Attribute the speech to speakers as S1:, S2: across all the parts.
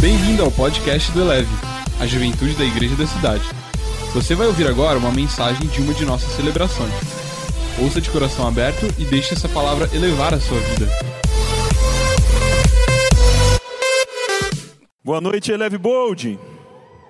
S1: Bem-vindo ao podcast do Eleve, a juventude da igreja da cidade. Você vai ouvir agora uma mensagem de uma de nossas celebrações. Ouça de coração aberto e deixe essa palavra elevar a sua vida.
S2: Boa noite, Eleve Bold.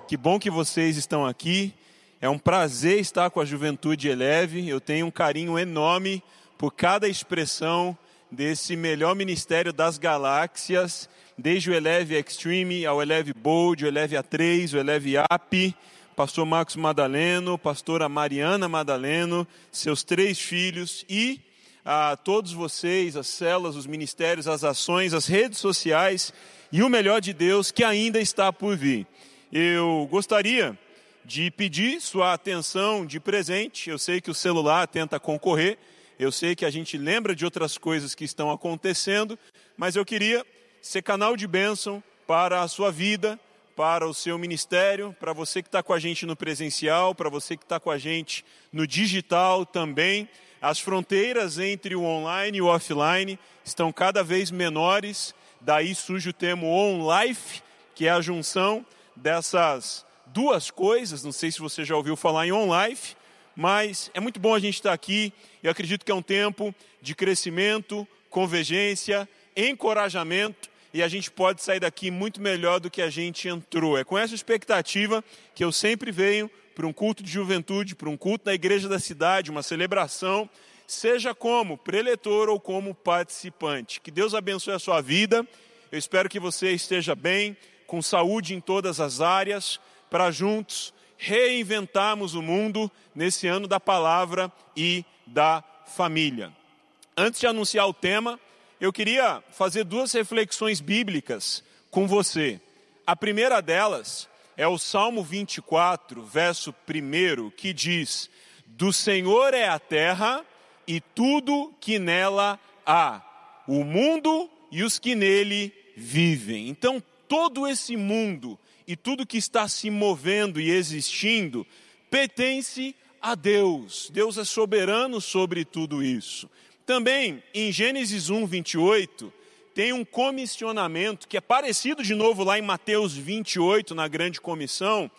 S2: Que bom que vocês estão aqui. É um prazer estar com a juventude Eleve. Eu tenho um carinho enorme por cada expressão desse melhor ministério das galáxias, desde o Eleve Extreme ao Eleve Bold, o Eleve A3, o Eleve AP, pastor Marcos Madaleno, pastora Mariana Madaleno, seus três filhos e a todos vocês, as células, os ministérios, as ações, as redes sociais e o melhor de Deus que ainda está por vir. Eu gostaria de pedir sua atenção de presente. Eu sei que o celular tenta concorrer, eu sei que a gente lembra de outras coisas que estão acontecendo, mas eu queria ser canal de bênção para a sua vida, para o seu ministério, para você que está com a gente no presencial, para você que está com a gente no digital também. As fronteiras entre o online e o offline estão cada vez menores, daí surge o termo on-life, que é a junção dessas duas coisas. Não sei se você já ouviu falar em on-life, mas é muito bom a gente estar aqui. Eu acredito que é um tempo de crescimento, convergência, encorajamento e a gente pode sair daqui muito melhor do que a gente entrou. É com essa expectativa que eu sempre venho para um culto de juventude, para um culto na igreja da cidade, uma celebração, seja como preletor ou como participante. Que Deus abençoe a sua vida. Eu espero que você esteja bem, com saúde em todas as áreas, para juntos reinventarmos o mundo nesse ano da palavra e da família. Antes de anunciar o tema, eu queria fazer duas reflexões bíblicas com você. A primeira delas é o Salmo 24, verso 1, que diz: Do Senhor é a terra e tudo que nela há, o mundo e os que nele vivem. Então, todo esse mundo e tudo que está se movendo e existindo pertence a Deus. Deus é soberano sobre tudo isso. Também em Gênesis 1, 28, tem um comissionamento que é parecido de novo lá em Mateus 28, na grande comissão,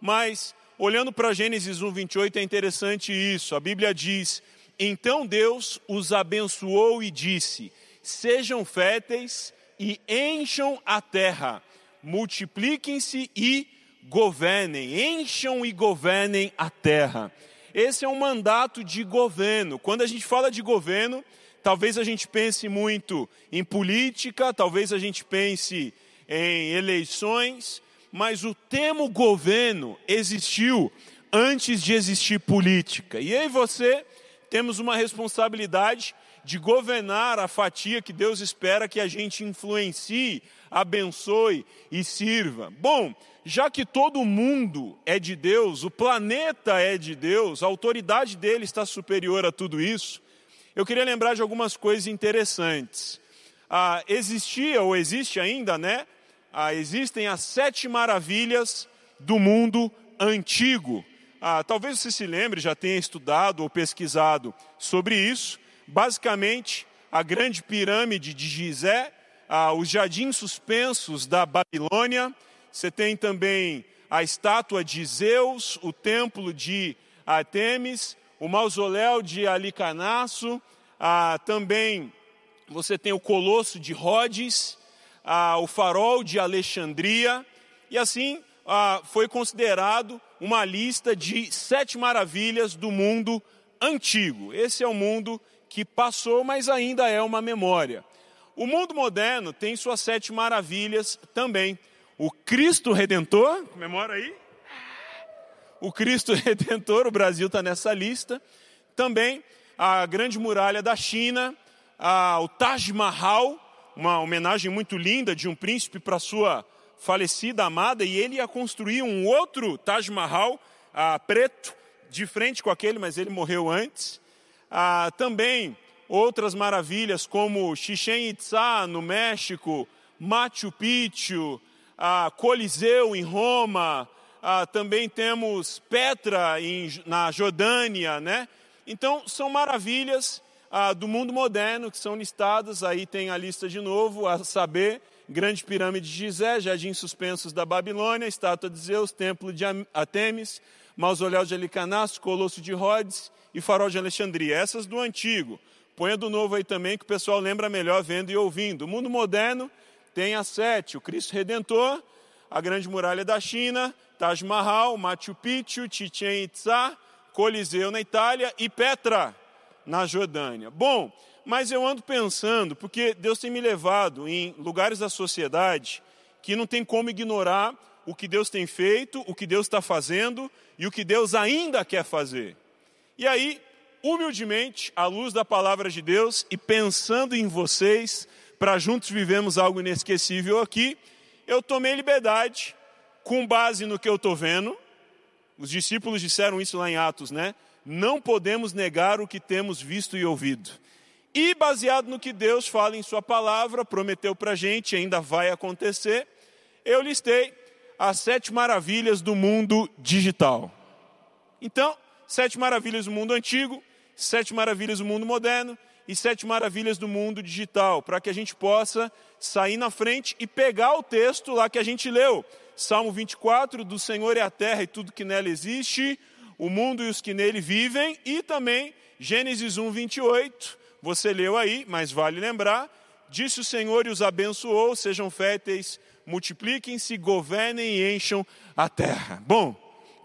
S2: mas olhando para Gênesis 1, 28 é interessante isso. A Bíblia diz: Então Deus os abençoou e disse: Sejam férteis e encham a terra multipliquem-se e governem, encham e governem a terra. Esse é um mandato de governo. Quando a gente fala de governo, talvez a gente pense muito em política, talvez a gente pense em eleições, mas o termo governo existiu antes de existir política. E eu e você temos uma responsabilidade de governar a fatia que Deus espera que a gente influencie abençoe e sirva. Bom, já que todo mundo é de Deus, o planeta é de Deus, a autoridade dele está superior a tudo isso, eu queria lembrar de algumas coisas interessantes. Ah, existia, ou existe ainda, né? Ah, existem as sete maravilhas do mundo antigo. Ah, talvez você se lembre, já tenha estudado ou pesquisado sobre isso. Basicamente, a grande pirâmide de Gizé, ah, os jardins suspensos da Babilônia, você tem também a estátua de Zeus, o templo de Artemis, o mausoléu de Alicanaço, ah, também você tem o colosso de Rhodes, ah, o farol de Alexandria, e assim ah, foi considerado uma lista de sete maravilhas do mundo antigo. Esse é o mundo que passou, mas ainda é uma memória. O mundo moderno tem suas sete maravilhas também. O Cristo Redentor, comemora aí. O Cristo Redentor, o Brasil está nessa lista. Também a Grande Muralha da China, a, o Taj Mahal, uma homenagem muito linda de um príncipe para sua falecida amada, e ele ia construir um outro Taj Mahal a, preto, de frente com aquele, mas ele morreu antes. Ah, também outras maravilhas como Chichen Itza no México, Machu Picchu, ah, Coliseu em Roma, também temos Petra em, na Jordânia, né? Então são maravilhas do mundo moderno que são listadas, aí tem a lista de novo, a saber, Grande Pirâmide de Gizé, Jardim Suspensos da Babilônia, Estátua de Zeus, Templo de Atemis, Mausoléu de Alicanastro, Colosso de Rhodes e Farol de Alexandria. Essas do antigo. Ponha do novo aí também, que o pessoal lembra melhor vendo e ouvindo. O mundo moderno tem as sete: o Cristo Redentor, a Grande Muralha da China, Taj Mahal, Machu Picchu, Chichen Itza, Coliseu na Itália e Petra na Jordânia. Bom, mas eu ando pensando, porque Deus tem me levado em lugares da sociedade que não tem como ignorar o que Deus tem feito, o que Deus está fazendo e o que Deus ainda quer fazer. E aí, humildemente, à luz da palavra de Deus e pensando em vocês, para juntos vivemos algo inesquecível aqui, eu tomei liberdade, com base no que eu estou vendo, os discípulos disseram isso lá em Atos, né? Não podemos negar o que temos visto e ouvido. E baseado no que Deus fala em Sua palavra, prometeu para a gente, ainda vai acontecer, eu listei as sete maravilhas do mundo digital. Então, sete maravilhas do mundo antigo, sete maravilhas do mundo moderno e sete maravilhas do mundo digital, para que a gente possa sair na frente e pegar o texto lá que a gente leu. Salmo 24, do Senhor é a terra e tudo que nela existe, o mundo e os que nele vivem, e também Gênesis 1, 28, você leu aí, mas vale lembrar. Disse o Senhor e os abençoou, sejam férteis, multipliquem-se, governem e encham a terra. Bom,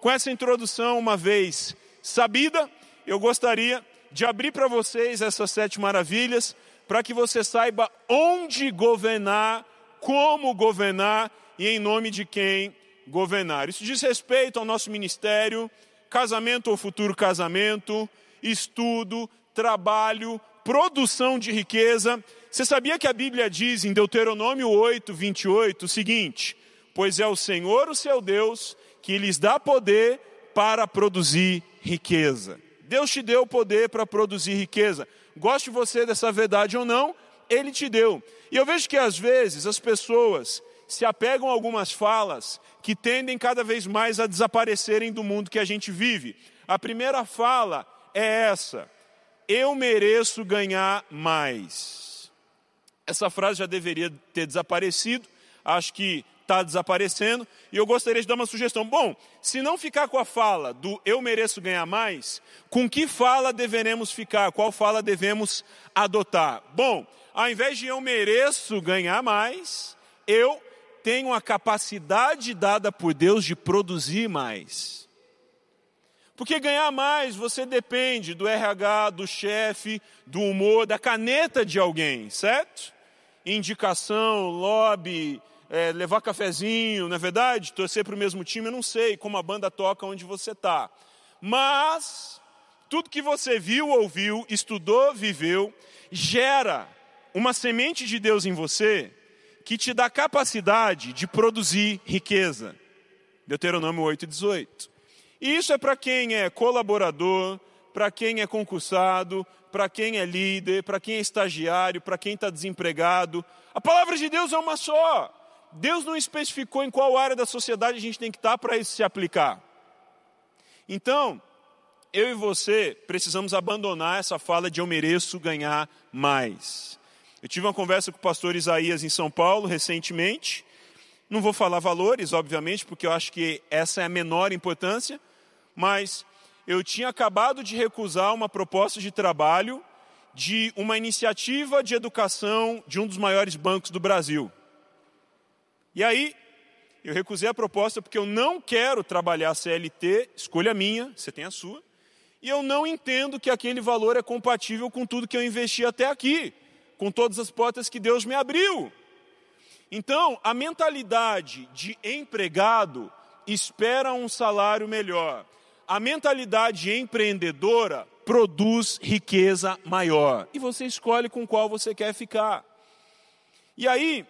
S2: com essa introdução, uma vez sabida, eu gostaria de abrir para vocês essas sete maravilhas, para que você saiba onde governar, como governar e em nome de quem governar. Isso diz respeito ao nosso ministério, casamento ou futuro casamento, estudo, trabalho, produção de riqueza. Você sabia que a Bíblia diz em Deuteronômio 8, 28 o seguinte: Pois é o Senhor, o seu Deus, que lhes dá poder para produzir riqueza. Deus te deu poder para produzir riqueza. Goste você dessa verdade ou não, Ele te deu. E eu vejo que às vezes as pessoas se apegam a algumas falas que tendem cada vez mais a desaparecerem do mundo que a gente vive. A primeira fala é essa: eu mereço ganhar mais. Essa frase já deveria ter desaparecido, acho que está desaparecendo, e eu gostaria de dar uma sugestão. Bom, se não ficar com a fala do eu mereço ganhar mais, com que fala deveremos ficar? Qual fala devemos adotar? Bom, ao invés de eu mereço ganhar mais, eu tenho a capacidade dada por Deus de produzir mais. Porque ganhar mais você depende do RH, do chefe, do humor, da caneta de alguém, certo? Indicação, lobby, é, levar cafezinho, não é verdade? Torcer para o mesmo time, eu não sei como a banda toca onde você está. Mas tudo que você viu, ouviu, estudou, viveu, gera uma semente de Deus em você que te dá capacidade de produzir riqueza. Deuteronômio 8, 18. E isso é para quem é colaborador, para quem é concursado, para quem é líder, para quem é estagiário, para quem está desempregado. A palavra de Deus é uma só. Deus não especificou em qual área da sociedade a gente tem que estar tá para isso se aplicar. Então, eu e você precisamos abandonar essa fala de eu mereço ganhar mais. Eu tive uma conversa com o pastor Isaías em São Paulo recentemente. Não vou falar valores, obviamente, porque eu acho que essa é a menor importância, mas eu tinha acabado de recusar uma proposta de trabalho de uma iniciativa de educação de um dos maiores bancos do Brasil. E aí, eu recusei a proposta porque eu não quero trabalhar CLT, escolha minha, você tem a sua, e eu não entendo que aquele valor é compatível com tudo que eu investi até aqui, com todas as portas que Deus me abriu. Então, a mentalidade de empregado espera um salário melhor a mentalidade empreendedora produz riqueza maior. E você escolhe com qual você quer ficar. E aí,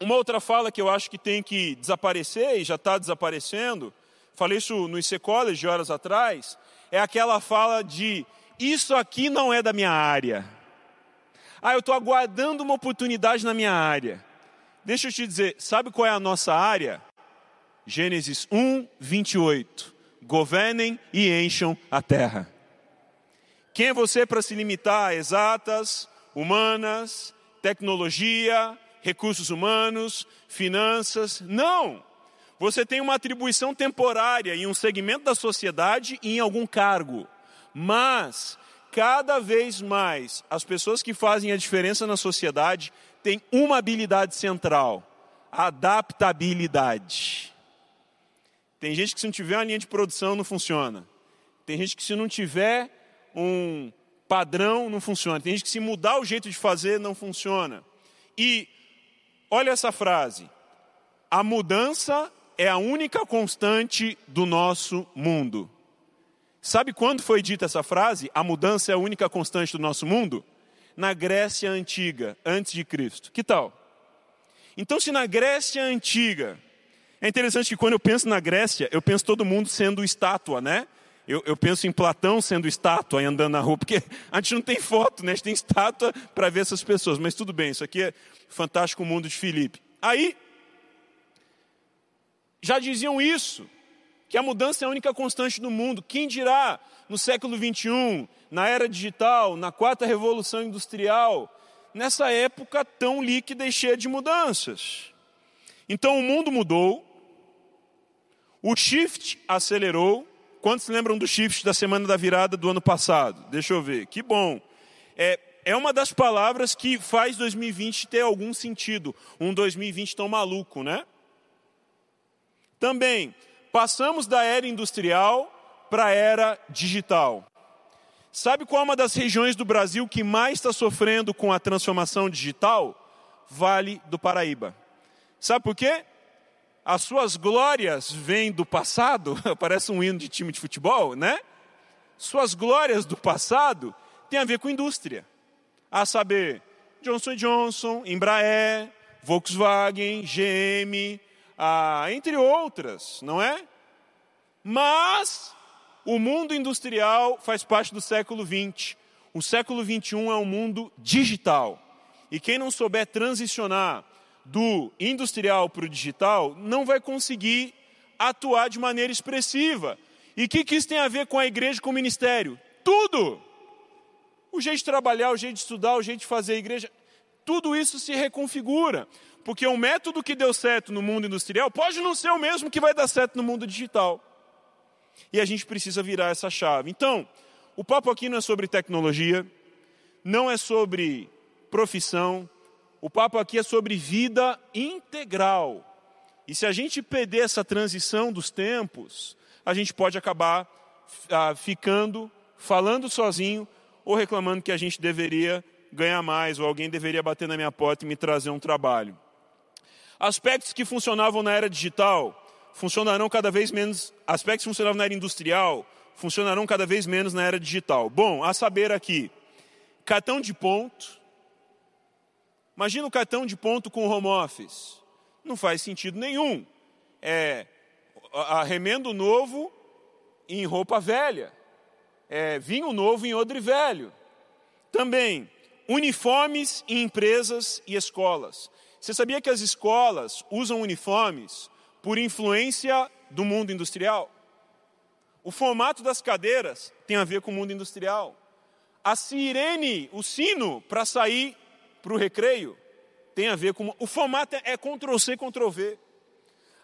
S2: uma outra fala que eu acho que tem que desaparecer e já está desaparecendo, falei isso no IC College horas atrás, é aquela fala de isso aqui não é da minha área. Ah, eu estou aguardando uma oportunidade na minha área. Deixa eu te dizer, sabe qual é a nossa área? Gênesis 1, 28 governem e encham a terra. Quem é você para se limitar a exatas, humanas, tecnologia, recursos humanos, finanças. Não! Você tem uma atribuição temporária em um segmento da sociedade e em algum cargo. Mas, cada vez mais, as pessoas que fazem a diferença na sociedade têm uma habilidade central: adaptabilidade. Tem gente que se não tiver uma linha de produção não funciona. Tem gente que se não tiver um padrão não funciona. Tem gente que se mudar o jeito de fazer não funciona. E olha essa frase: a mudança é a única constante do nosso mundo. Sabe quando foi dita essa frase? A mudança é a única constante do nosso mundo? Na Grécia antiga, antes de Cristo. Que tal? Então, se na Grécia antiga, é interessante que quando eu penso na Grécia, eu penso todo mundo sendo estátua, né? Eu, eu, penso em Platão sendo estátua e andando na rua, porque a gente não tem foto, né? A gente tem estátua para ver essas pessoas. Mas tudo bem, isso aqui é fantástico mundo de Filipe. Aí, já diziam isso, que a mudança é a única constante do mundo. Quem dirá no século 21, na era digital, na quarta revolução industrial, nessa época tão líquida e cheia de mudanças? Então o mundo mudou, o shift acelerou, Quantos lembram do shift da semana da virada do ano passado? Deixa eu ver. Que bom. É, é uma das palavras que faz 2020 ter algum sentido. Um 2020 tão maluco, né? Também, passamos da era industrial para a era digital. Sabe qual é uma das regiões do Brasil que mais está sofrendo com a transformação digital? Vale do Paraíba. Sabe por quê? As suas glórias vêm do passado, parece um hino de time de futebol, né? Suas glórias do passado têm a ver com indústria. A saber, Johnson Johnson, Embraer, Volkswagen, GM, ah, entre outras, não é? Mas o mundo industrial faz parte do século XX. O século XXI é um mundo digital. E quem não souber transicionar do industrial para o digital, não vai conseguir atuar de maneira expressiva. E o que, que isso tem a ver com a igreja, com o ministério? Tudo! O jeito de trabalhar, o jeito de estudar, o jeito de fazer a igreja, tudo isso se reconfigura. Porque o método que deu certo no mundo industrial pode não ser o mesmo que vai dar certo no mundo digital. E a gente precisa virar essa chave. Então, o papo aqui não é sobre tecnologia, não é sobre profissão, o papo aqui é sobre vida integral. E se a gente perder essa transição dos tempos, a gente pode acabar ah, ficando, falando sozinho ou reclamando que a gente deveria ganhar mais ou alguém deveria bater na minha porta e me trazer um trabalho. Aspectos que funcionavam na era digital funcionarão cada vez menos, aspectos que funcionavam na era industrial funcionarão cada vez menos na era digital. Bom, a saber aqui, cartão de ponto, Imagina o cartão de ponto com home office. Não faz sentido nenhum. É remendo novo em roupa velha. É vinho novo em odre velho. Também, uniformes em empresas e escolas. Você sabia que as escolas usam uniformes por influência do mundo industrial? O formato das cadeiras tem a ver com o mundo industrial. A sirene, o sino para sair para o recreio tem a ver com. O formato é Ctrl-C, Ctrl-V.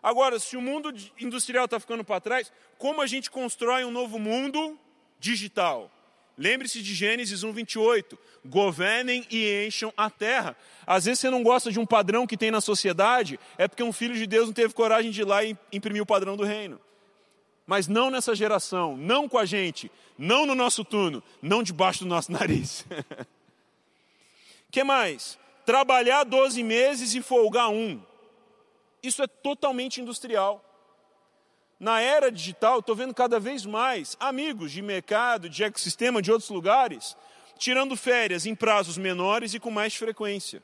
S2: Agora, se o mundo industrial está ficando para trás, como a gente constrói um novo mundo digital? Lembre-se de Gênesis 1, 28. Governem e encham a terra. Às vezes você não gosta de um padrão que tem na sociedade, é porque um filho de Deus não teve coragem de ir lá e imprimir o padrão do reino. Mas não nessa geração, não com a gente, não no nosso turno, não debaixo do nosso nariz. Que mais? Trabalhar 12 meses e folgar um. Isso é totalmente industrial. Na era digital, estou vendo cada vez mais amigos de mercado, de ecossistema, de outros lugares, tirando férias em prazos menores e com mais frequência.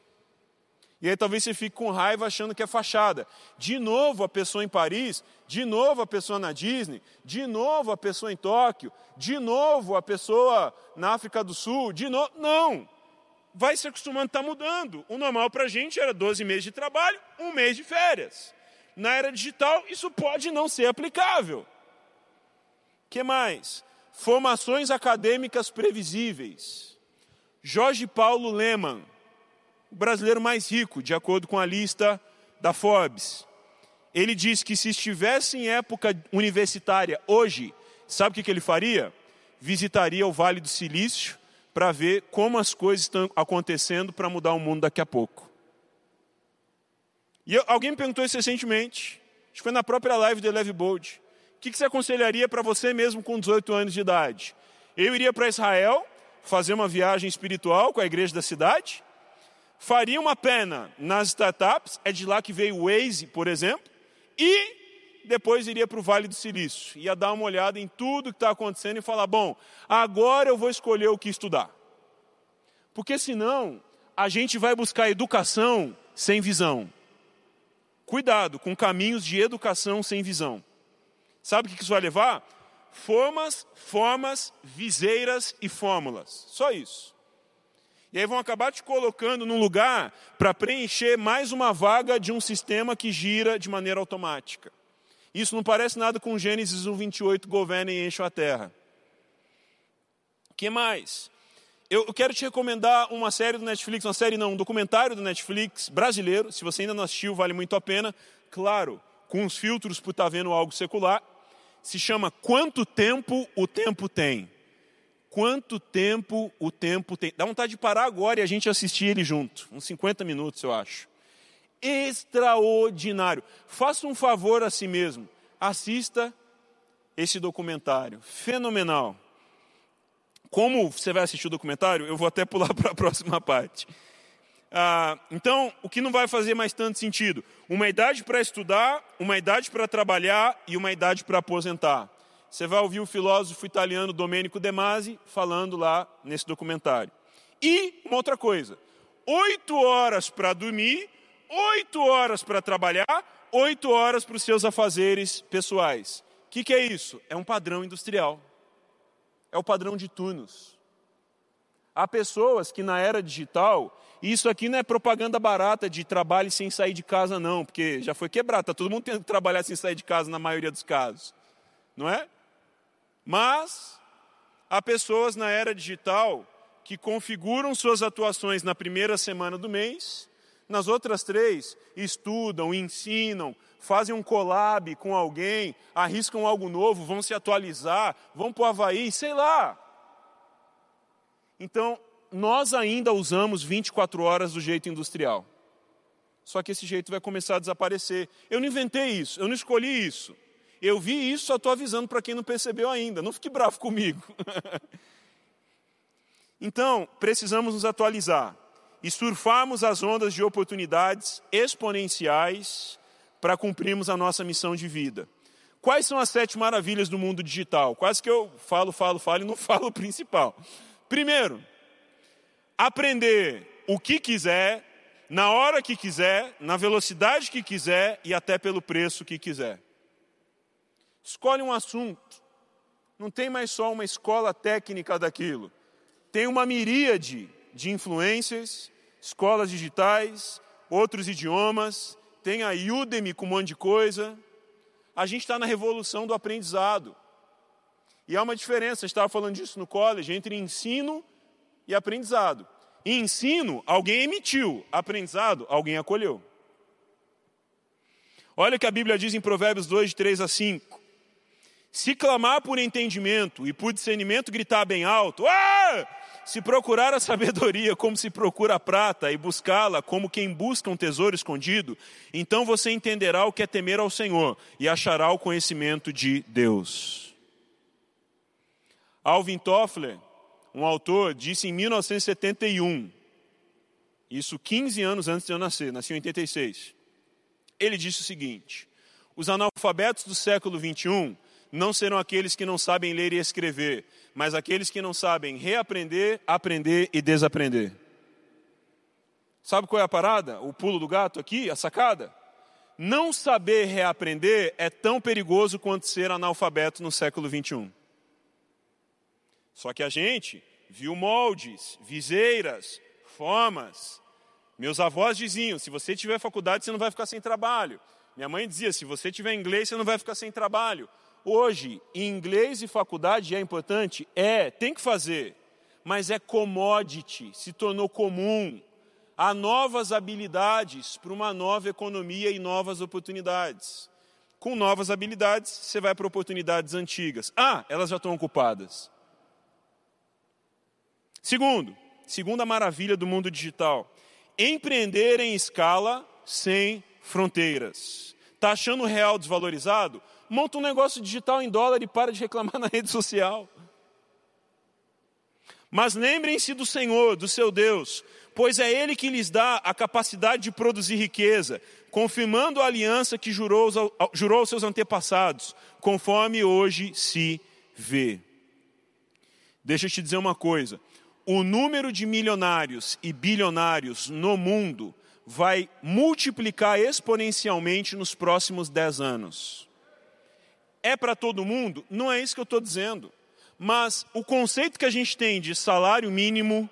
S2: E aí talvez você fique com raiva achando que é fachada. De novo a pessoa em Paris, de novo a pessoa na Disney, de novo a pessoa em Tóquio, de novo a pessoa na África do Sul, de novo. Não! Vai se acostumando, está mudando. O normal para a gente era 12 meses de trabalho, um mês de férias. Na era digital, isso pode não ser aplicável. que mais? Formações acadêmicas previsíveis. Jorge Paulo Leman, o brasileiro mais rico, de acordo com a lista da Forbes. Ele diz que se estivesse em época universitária hoje, sabe o que ele faria? Visitaria o Vale do Silício para ver como as coisas estão acontecendo para mudar o mundo daqui a pouco. E alguém me perguntou isso recentemente, acho que foi na própria live do Eleve Bold. O que, que você aconselharia para você mesmo com 18 anos de idade? Eu iria para Israel, fazer uma viagem espiritual com a igreja da cidade, faria uma pena nas startups, é de lá que veio o Waze, por exemplo, e depois iria para o Vale do Silício, ia dar uma olhada em tudo que está acontecendo e falar: bom, agora eu vou escolher o que estudar. Porque senão a gente vai buscar educação sem visão. Cuidado com caminhos de educação sem visão. Sabe o que isso vai levar? Formas, formas, viseiras e fórmulas. Só isso. E aí vão acabar te colocando num lugar para preencher mais uma vaga de um sistema que gira de maneira automática. Isso não parece nada com Gênesis 1, 28, governa e enche a terra. Que mais? Eu quero te recomendar uma série do Netflix, uma série não, um documentário do Netflix brasileiro. Se você ainda não assistiu, vale muito a pena. Claro, com os filtros por estar tá vendo algo secular. Se chama Quanto Tempo o Tempo Tem. Quanto tempo o tempo tem. Dá vontade de parar agora e a gente assistir ele junto. Uns 50 minutos, eu acho extraordinário. Faça um favor a si mesmo, assista esse documentário, fenomenal. Como você vai assistir o documentário, eu vou até pular para a próxima parte. Ah, então, o que não vai fazer mais tanto sentido? Uma idade para estudar, uma idade para trabalhar e uma idade para aposentar. Você vai ouvir o filósofo italiano Domenico De Masi falando lá nesse documentário. E uma outra coisa: oito horas para dormir oito horas para trabalhar, oito horas para os seus afazeres pessoais. O que, que é isso? É um padrão industrial. É o padrão de turnos. Há pessoas que na era digital, e isso aqui não é propaganda barata de trabalho sem sair de casa, não, porque já foi quebrado, está todo mundo tendo que trabalhar sem sair de casa na maioria dos casos, não é? Mas há pessoas na era digital que configuram suas atuações na primeira semana do mês nas outras três, estudam, ensinam, fazem um collab com alguém, arriscam algo novo, vão se atualizar, vão para o Havaí, sei lá. Então, nós ainda usamos 24 horas do jeito industrial. Só que esse jeito vai começar a desaparecer. Eu não inventei isso, eu não escolhi isso. Eu vi isso, só estou avisando para quem não percebeu ainda. Não fique bravo comigo. então, precisamos nos atualizar e surfarmos as ondas de oportunidades exponenciais para cumprirmos a nossa missão de vida. Quais são as sete maravilhas do mundo digital? Quase que eu falo, falo, falo e não falo o principal. Primeiro, aprender o que quiser, na hora que quiser, na velocidade que quiser e até pelo preço que quiser. Escolhe um assunto. Não tem mais só uma escola técnica daquilo. Tem uma miríade de influências, escolas digitais, outros idiomas, tem a Udemy com um monte de coisa. A gente está na revolução do aprendizado. E há uma diferença, eu estava falando disso no college, entre ensino e aprendizado. Em ensino, alguém emitiu, aprendizado, alguém acolheu. Olha o que a Bíblia diz em Provérbios 2, de 3 a 5. Se clamar por entendimento e por discernimento gritar bem alto, ah! Se procurar a sabedoria como se procura a prata e buscá-la como quem busca um tesouro escondido, então você entenderá o que é temer ao Senhor e achará o conhecimento de Deus. Alvin Toffler, um autor, disse em 1971, isso 15 anos antes de eu nascer, nasci em 86. Ele disse o seguinte: os analfabetos do século 21 não serão aqueles que não sabem ler e escrever, mas aqueles que não sabem reaprender, aprender e desaprender. Sabe qual é a parada? O pulo do gato aqui, a sacada? Não saber reaprender é tão perigoso quanto ser analfabeto no século 21. Só que a gente viu moldes, viseiras, formas. Meus avós diziam: se você tiver faculdade, você não vai ficar sem trabalho. Minha mãe dizia: se você tiver inglês, você não vai ficar sem trabalho. Hoje, inglês e faculdade é importante? É, tem que fazer, mas é commodity, se tornou comum. Há novas habilidades para uma nova economia e novas oportunidades. Com novas habilidades, você vai para oportunidades antigas. Ah, elas já estão ocupadas. Segundo, segunda maravilha do mundo digital: empreender em escala sem fronteiras. Está achando o real desvalorizado? Monta um negócio digital em dólar e para de reclamar na rede social. Mas lembrem-se do Senhor, do seu Deus, pois é Ele que lhes dá a capacidade de produzir riqueza, confirmando a aliança que jurou, jurou aos seus antepassados, conforme hoje se vê. Deixa eu te dizer uma coisa: o número de milionários e bilionários no mundo vai multiplicar exponencialmente nos próximos 10 anos. É para todo mundo? Não é isso que eu estou dizendo. Mas o conceito que a gente tem de salário mínimo,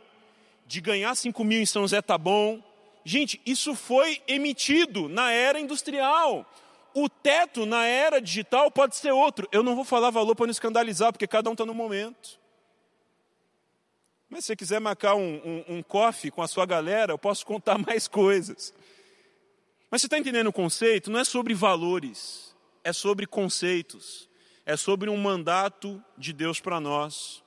S2: de ganhar 5 mil em São José tá bom. Gente, isso foi emitido na era industrial. O teto na era digital pode ser outro. Eu não vou falar valor para não escandalizar, porque cada um está no momento. Mas se você quiser marcar um, um, um coffee com a sua galera, eu posso contar mais coisas. Mas você está entendendo o conceito? Não é sobre valores, é sobre conceitos, é sobre um mandato de Deus para nós.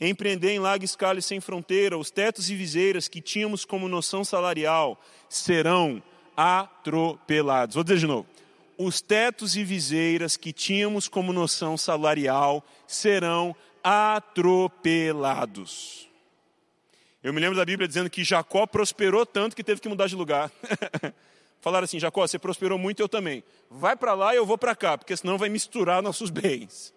S2: Empreender em larga escala e sem fronteira, os tetos e viseiras que tínhamos como noção salarial serão atropelados. Vou dizer de novo. Os tetos e viseiras que tínhamos como noção salarial serão atropelados. Eu me lembro da Bíblia dizendo que Jacó prosperou tanto que teve que mudar de lugar. Falaram assim: Jacó, você prosperou muito, eu também. Vai para lá e eu vou para cá, porque senão vai misturar nossos bens.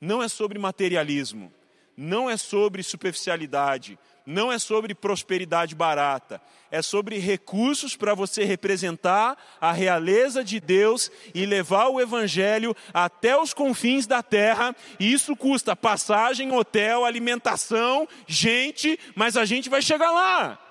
S2: Não é sobre materialismo, não é sobre superficialidade, não é sobre prosperidade barata, é sobre recursos para você representar a realeza de Deus e levar o Evangelho até os confins da terra. E isso custa passagem, hotel, alimentação, gente, mas a gente vai chegar lá.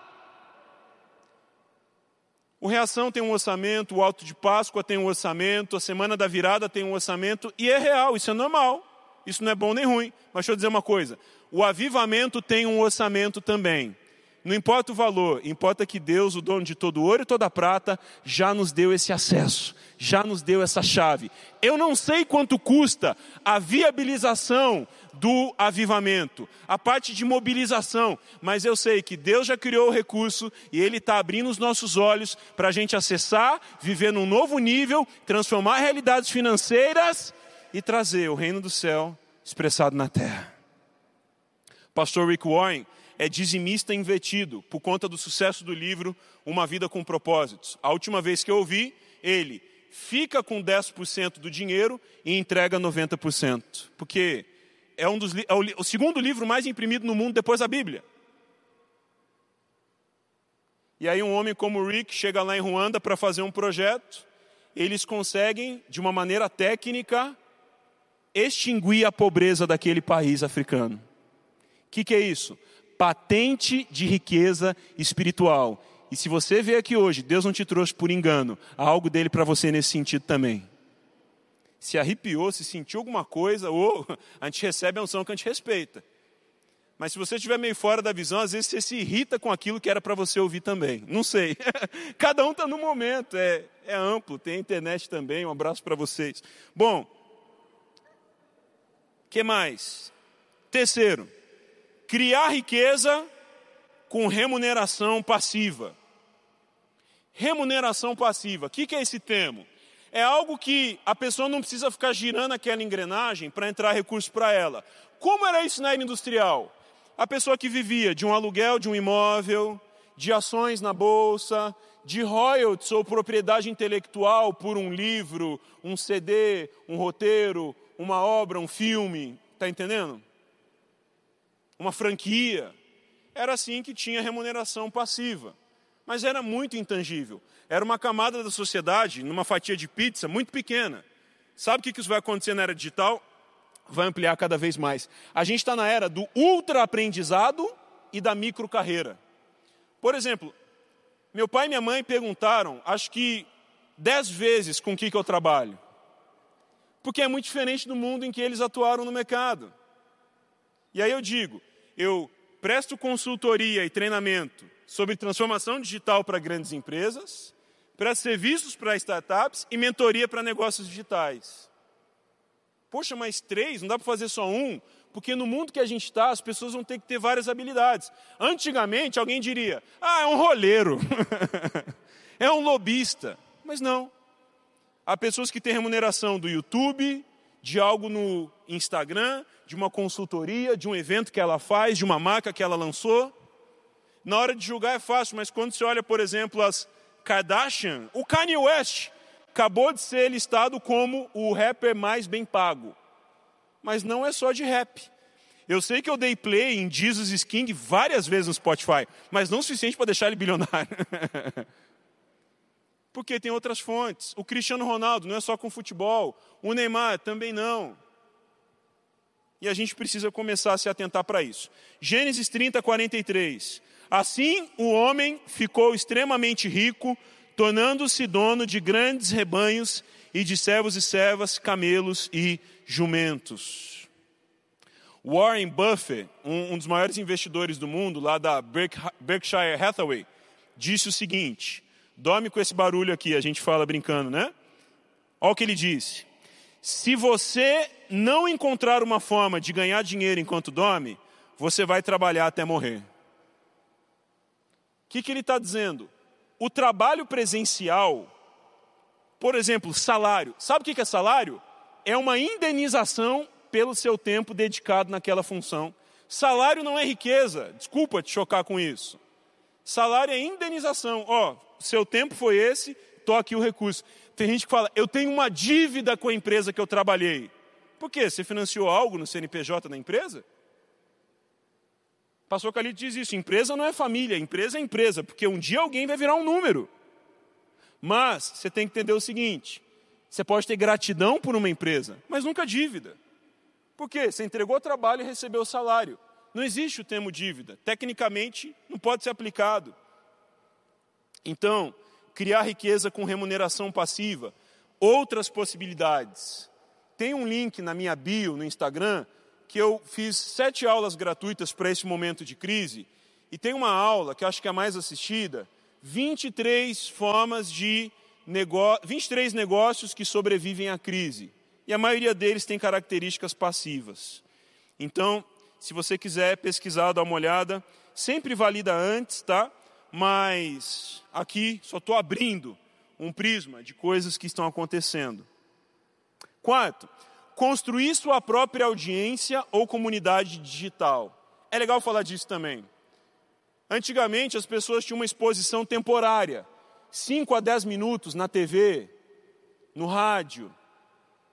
S2: O Reação tem um orçamento, o Alto de Páscoa tem um orçamento, a Semana da Virada tem um orçamento, e é real, isso é normal. Isso não é bom nem ruim. Mas deixa eu dizer uma coisa: o avivamento tem um orçamento também. Não importa o valor, importa que Deus, o dono de todo ouro e toda prata, já nos deu esse acesso, já nos deu essa chave. Eu não sei quanto custa a viabilização do avivamento, a parte de mobilização, mas eu sei que Deus já criou o recurso e Ele está abrindo os nossos olhos para a gente acessar, viver num novo nível, transformar realidades financeiras e trazer o reino do céu expressado na terra. Pastor Rick Warren é dizimista invertido por conta do sucesso do livro Uma Vida com Propósitos. A última vez que eu ouvi, ele fica com 10% do dinheiro e entrega 90%. Porque é, um dos, é o, o segundo livro mais imprimido no mundo depois da Bíblia. E aí um homem como o Rick chega lá em Ruanda para fazer um projeto, eles conseguem, de uma maneira técnica, extinguir a pobreza daquele país africano. O que, que é isso? Patente de riqueza espiritual. E se você vê aqui hoje, Deus não te trouxe por engano, há algo dele para você nesse sentido também. Se arrepiou, se sentiu alguma coisa, ou a gente recebe a unção que a gente respeita. Mas se você estiver meio fora da visão, às vezes você se irrita com aquilo que era para você ouvir também. Não sei. Cada um está no momento, é, é amplo, tem internet também. Um abraço para vocês. Bom, que mais? Terceiro, criar riqueza com remuneração passiva. Remuneração passiva. O que, que é esse termo? É algo que a pessoa não precisa ficar girando aquela engrenagem para entrar recurso para ela. Como era isso na era industrial? A pessoa que vivia de um aluguel de um imóvel, de ações na bolsa, de royalties ou propriedade intelectual por um livro, um CD, um roteiro, uma obra, um filme, está entendendo? Uma franquia. Era assim que tinha remuneração passiva. Mas era muito intangível. Era uma camada da sociedade, numa fatia de pizza, muito pequena. Sabe o que isso vai acontecer na era digital? Vai ampliar cada vez mais. A gente está na era do ultra aprendizado e da micro carreira. Por exemplo, meu pai e minha mãe perguntaram, acho que dez vezes com o que, que eu trabalho porque é muito diferente do mundo em que eles atuaram no mercado. E aí eu digo, eu presto consultoria e treinamento sobre transformação digital para grandes empresas, presto serviços para startups e mentoria para negócios digitais. Poxa, mas três? Não dá para fazer só um? Porque no mundo que a gente está, as pessoas vão ter que ter várias habilidades. Antigamente, alguém diria: ah, é um roleiro, é um lobista. Mas não. Há pessoas que têm remuneração do YouTube, de algo no Instagram, de uma consultoria, de um evento que ela faz, de uma marca que ela lançou. Na hora de julgar é fácil, mas quando você olha, por exemplo, as Kardashian, o Kanye West acabou de ser listado como o rapper mais bem pago. Mas não é só de rap. Eu sei que eu dei play em Jesus is King várias vezes no Spotify, mas não o suficiente para deixar ele bilionário. Porque tem outras fontes. O Cristiano Ronaldo não é só com futebol, o Neymar também não. E a gente precisa começar a se atentar para isso. Gênesis 30, 43. Assim o homem ficou extremamente rico, tornando-se dono de grandes rebanhos e de servos e servas, camelos e jumentos. Warren Buffett, um, um dos maiores investidores do mundo, lá da Berkshire Hathaway, disse o seguinte: dorme com esse barulho aqui, a gente fala brincando, né? Olha o que ele disse. Se você não encontrar uma forma de ganhar dinheiro enquanto dorme, você vai trabalhar até morrer. O que, que ele está dizendo? O trabalho presencial, por exemplo, salário. Sabe o que, que é salário? É uma indenização pelo seu tempo dedicado naquela função. Salário não é riqueza, desculpa te chocar com isso. Salário é indenização. Ó, oh, seu tempo foi esse, toque o recurso. Tem gente que fala, eu tenho uma dívida com a empresa que eu trabalhei. Por quê? Você financiou algo no CNPJ da empresa? Pastor Calito diz isso: empresa não é família, empresa é empresa, porque um dia alguém vai virar um número. Mas você tem que entender o seguinte: você pode ter gratidão por uma empresa, mas nunca dívida. Por quê? Você entregou trabalho e recebeu salário. Não existe o termo dívida. Tecnicamente, não pode ser aplicado. Então, criar riqueza com remuneração passiva, outras possibilidades. Tem um link na minha bio no Instagram que eu fiz sete aulas gratuitas para esse momento de crise e tem uma aula que acho que é a mais assistida, 23 formas de negócio, 23 negócios que sobrevivem à crise. E a maioria deles tem características passivas. Então, se você quiser pesquisar, dar uma olhada, sempre valida antes, tá? Mas aqui só estou abrindo um prisma de coisas que estão acontecendo. Quarto, construir sua própria audiência ou comunidade digital. É legal falar disso também. Antigamente as pessoas tinham uma exposição temporária, 5 a 10 minutos na TV, no rádio,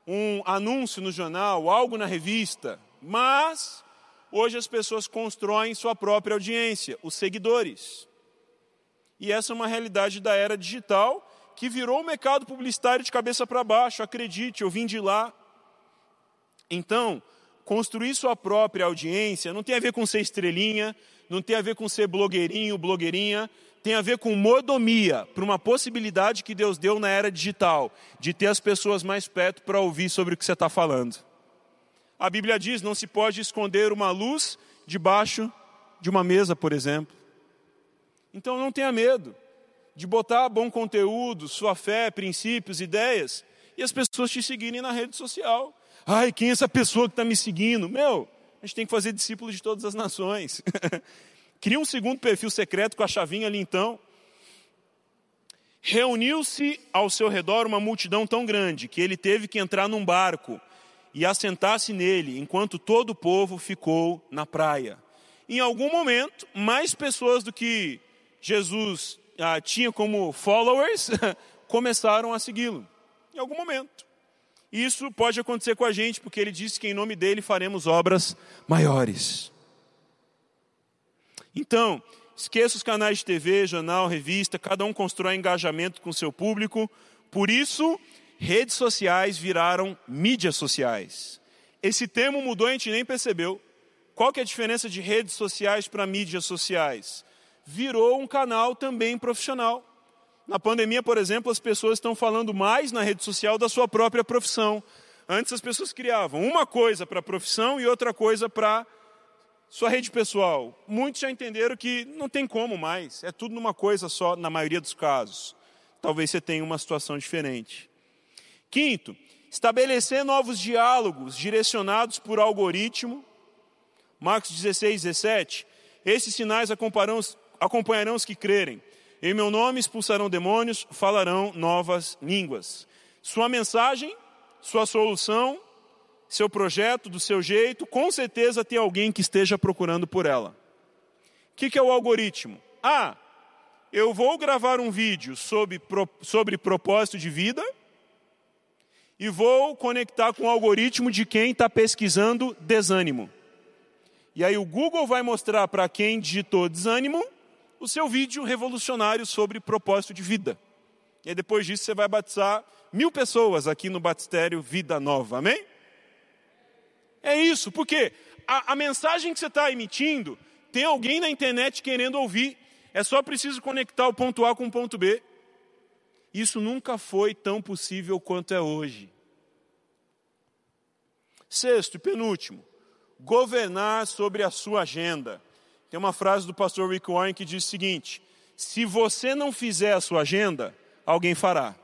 S2: um anúncio no jornal, algo na revista, mas hoje as pessoas constroem sua própria audiência, os seguidores. E essa é uma realidade da era digital que virou o mercado publicitário de cabeça para baixo, acredite, eu vim de lá. Então, construir sua própria audiência não tem a ver com ser estrelinha, não tem a ver com ser blogueirinho, blogueirinha, tem a ver com modomia, para uma possibilidade que Deus deu na era digital, de ter as pessoas mais perto para ouvir sobre o que você está falando. A Bíblia diz: não se pode esconder uma luz debaixo de uma mesa, por exemplo. Então não tenha medo de botar bom conteúdo, sua fé, princípios, ideias, e as pessoas te seguirem na rede social. Ai, quem é essa pessoa que está me seguindo? Meu, a gente tem que fazer discípulos de todas as nações. Cria um segundo perfil secreto com a chavinha ali então. Reuniu-se ao seu redor uma multidão tão grande que ele teve que entrar num barco e assentar-se nele, enquanto todo o povo ficou na praia. Em algum momento, mais pessoas do que Jesus ah, tinha como followers começaram a segui-lo, em algum momento. Isso pode acontecer com a gente, porque ele disse que em nome dele faremos obras maiores. Então, esqueça os canais de TV, jornal, revista, cada um constrói engajamento com seu público. Por isso, redes sociais viraram mídias sociais. Esse termo mudou a gente nem percebeu. Qual que é a diferença de redes sociais para mídias sociais? virou um canal também profissional. Na pandemia, por exemplo, as pessoas estão falando mais na rede social da sua própria profissão. Antes as pessoas criavam uma coisa para a profissão e outra coisa para Sua rede pessoal, muitos já entenderam que não tem como mais, é tudo numa coisa só, na maioria dos casos. Talvez você tenha uma situação diferente. Quinto, estabelecer novos diálogos direcionados por algoritmo. Marcos 16, 17. Esses sinais acompanharão, os que crerem. Em meu nome expulsarão demônios, falarão novas línguas. Sua mensagem, sua solução, seu projeto, do seu jeito, com certeza tem alguém que esteja procurando por ela. O que, que é o algoritmo? Ah, eu vou gravar um vídeo sobre, sobre propósito de vida e vou conectar com o algoritmo de quem está pesquisando desânimo. E aí o Google vai mostrar para quem digitou desânimo o seu vídeo revolucionário sobre propósito de vida. E aí, depois disso você vai batizar mil pessoas aqui no Batistério Vida Nova, amém? É isso, porque a, a mensagem que você está emitindo, tem alguém na internet querendo ouvir, é só preciso conectar o ponto A com o ponto B. Isso nunca foi tão possível quanto é hoje. Sexto e penúltimo, governar sobre a sua agenda. Tem uma frase do pastor Rick Warren que diz o seguinte: se você não fizer a sua agenda, alguém fará.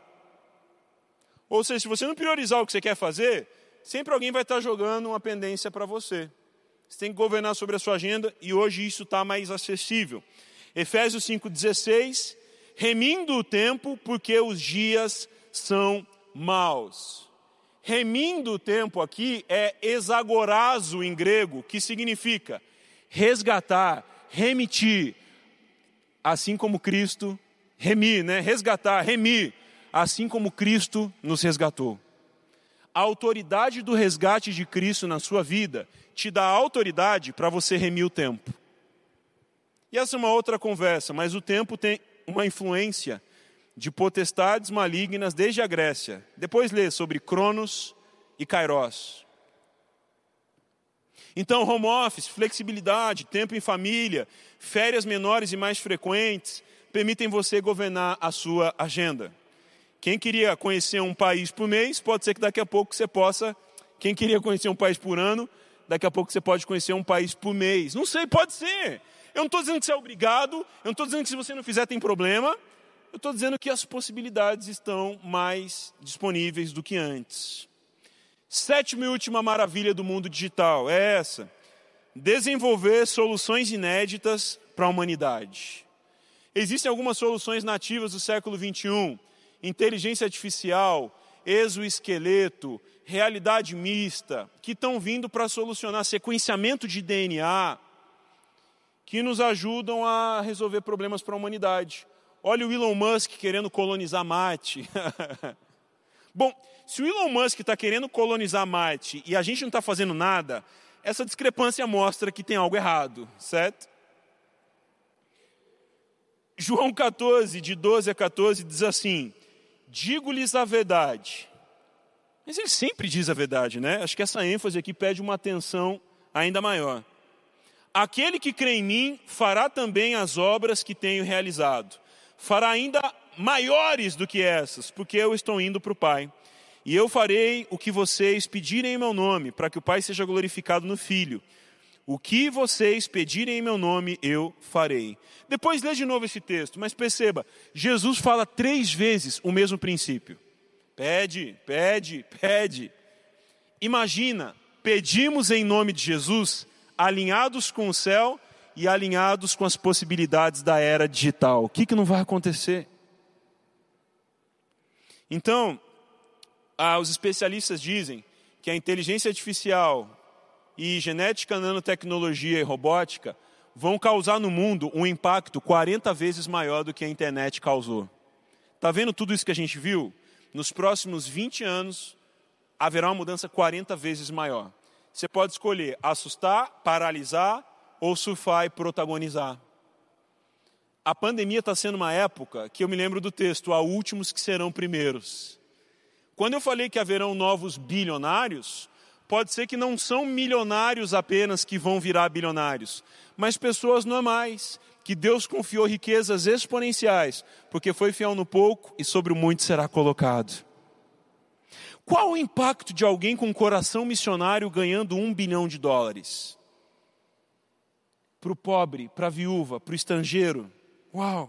S2: Ou seja, se você não priorizar o que você quer fazer, sempre alguém vai estar jogando uma pendência para você. Você tem que governar sobre a sua agenda e hoje isso está mais acessível. Efésios 5,16, remindo o tempo porque os dias são maus. Remindo o tempo aqui é exagorazo em grego, que significa resgatar, remitir, assim como Cristo, remir, né? Resgatar, remir, assim como Cristo nos resgatou. A autoridade do resgate de Cristo na sua vida te dá autoridade para você remir o tempo. E essa é uma outra conversa, mas o tempo tem uma influência de potestades malignas desde a Grécia. Depois lê sobre Cronos e Kairos. Então, home office, flexibilidade, tempo em família, férias menores e mais frequentes, permitem você governar a sua agenda. Quem queria conhecer um país por mês, pode ser que daqui a pouco você possa. Quem queria conhecer um país por ano, daqui a pouco você pode conhecer um país por mês. Não sei, pode ser. Eu não estou dizendo que você é obrigado, eu não estou dizendo que se você não fizer tem problema. Eu estou dizendo que as possibilidades estão mais disponíveis do que antes. Sétima e última maravilha do mundo digital é essa: desenvolver soluções inéditas para a humanidade. Existem algumas soluções nativas do século 21, inteligência artificial, exoesqueleto, realidade mista, que estão vindo para solucionar sequenciamento de DNA, que nos ajudam a resolver problemas para a humanidade. Olha o Elon Musk querendo colonizar Marte. Bom, se o Elon Musk está querendo colonizar Marte e a gente não está fazendo nada, essa discrepância mostra que tem algo errado, certo? João 14, de 12 a 14, diz assim: Digo-lhes a verdade. Mas ele sempre diz a verdade, né? Acho que essa ênfase aqui pede uma atenção ainda maior. Aquele que crê em mim fará também as obras que tenho realizado, fará ainda maiores do que essas, porque eu estou indo para o Pai. E eu farei o que vocês pedirem em meu nome, para que o Pai seja glorificado no Filho. O que vocês pedirem em meu nome, eu farei. Depois lê de novo esse texto, mas perceba, Jesus fala três vezes o mesmo princípio. Pede, pede, pede. Imagina, pedimos em nome de Jesus, alinhados com o céu e alinhados com as possibilidades da era digital. O que, que não vai acontecer? Então, ah, os especialistas dizem que a inteligência artificial e genética, nanotecnologia e robótica vão causar no mundo um impacto 40 vezes maior do que a internet causou. Está vendo tudo isso que a gente viu? Nos próximos 20 anos, haverá uma mudança 40 vezes maior. Você pode escolher assustar, paralisar ou surfar e protagonizar. A pandemia está sendo uma época que eu me lembro do texto, há últimos que serão primeiros. Quando eu falei que haverão novos bilionários, pode ser que não são milionários apenas que vão virar bilionários, mas pessoas normais, que Deus confiou riquezas exponenciais, porque foi fiel no pouco e sobre o muito será colocado. Qual o impacto de alguém com um coração missionário ganhando um bilhão de dólares? para o pobre, para a viúva, para o estrangeiro. Uau!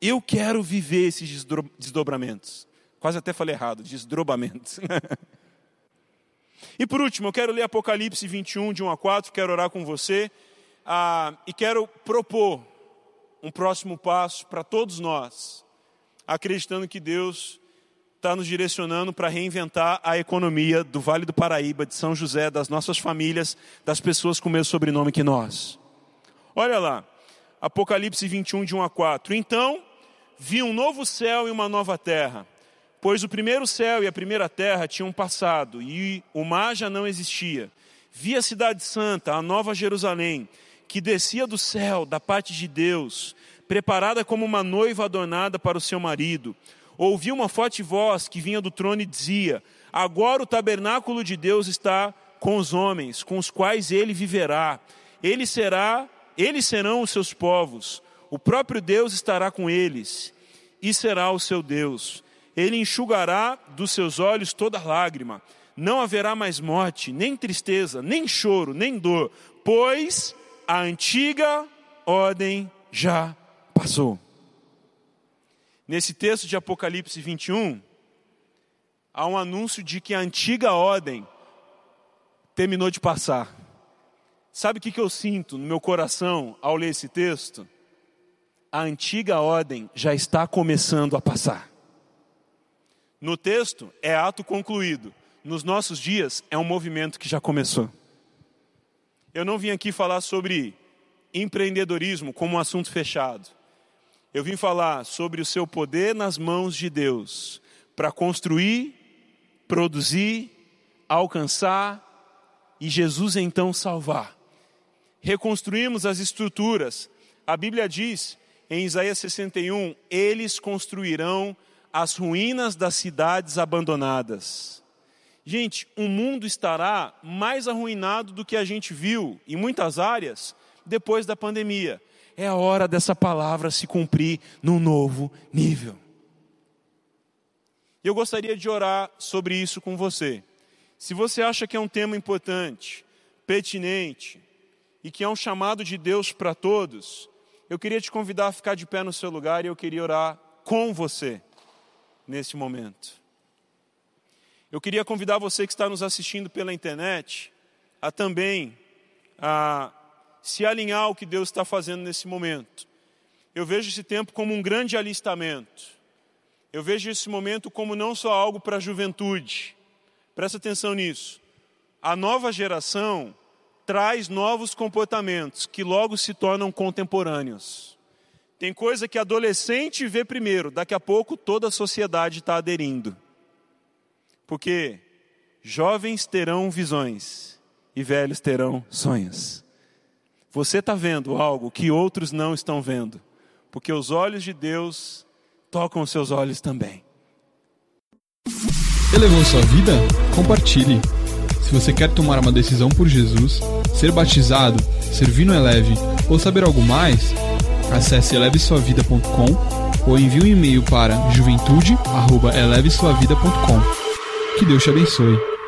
S2: Eu quero viver esses desdobramentos. Quase até falei errado, desdobramentos. e por último, eu quero ler Apocalipse 21, de 1 a 4, quero orar com você ah, e quero propor um próximo passo para todos nós, acreditando que Deus está nos direcionando para reinventar a economia do Vale do Paraíba, de São José, das nossas famílias, das pessoas com o mesmo sobrenome que nós. Olha lá, Apocalipse 21, de 1 a 4. Então, vi um novo céu e uma nova terra, pois o primeiro céu e a primeira terra tinham passado e o mar já não existia. Vi a cidade santa, a nova Jerusalém, que descia do céu, da parte de Deus, preparada como uma noiva adornada para o seu marido ouvi uma forte voz que vinha do trono e dizia: Agora o tabernáculo de Deus está com os homens, com os quais ele viverá. Ele será, eles serão os seus povos. O próprio Deus estará com eles e será o seu Deus. Ele enxugará dos seus olhos toda lágrima. Não haverá mais morte, nem tristeza, nem choro, nem dor, pois a antiga ordem já passou. Nesse texto de Apocalipse 21, há um anúncio de que a antiga ordem terminou de passar. Sabe o que eu sinto no meu coração ao ler esse texto? A antiga ordem já está começando a passar. No texto é ato concluído. Nos nossos dias é um movimento que já começou. Eu não vim aqui falar sobre empreendedorismo como um assunto fechado. Eu vim falar sobre o seu poder nas mãos de Deus para construir, produzir, alcançar e Jesus então salvar. Reconstruímos as estruturas. A Bíblia diz em Isaías 61: eles construirão as ruínas das cidades abandonadas. Gente, o mundo estará mais arruinado do que a gente viu em muitas áreas depois da pandemia é a hora dessa palavra se cumprir num novo nível. Eu gostaria de orar sobre isso com você. Se você acha que é um tema importante, pertinente e que é um chamado de Deus para todos, eu queria te convidar a ficar de pé no seu lugar e eu queria orar com você nesse momento. Eu queria convidar você que está nos assistindo pela internet a também a se alinhar ao que Deus está fazendo nesse momento. Eu vejo esse tempo como um grande alistamento. Eu vejo esse momento como não só algo para a juventude. Presta atenção nisso. A nova geração traz novos comportamentos que logo se tornam contemporâneos. Tem coisa que adolescente vê primeiro, daqui a pouco toda a sociedade está aderindo. Porque jovens terão visões e velhos terão sonhos. Você está vendo algo que outros não estão vendo, porque os olhos de Deus tocam os seus olhos também.
S1: Elevou sua vida? Compartilhe. Se você quer tomar uma decisão por Jesus, ser batizado, servir no Eleve ou saber algo mais, acesse elevesuavida.com ou envie um e-mail para juventude@elevesuavida.com. Que Deus te abençoe.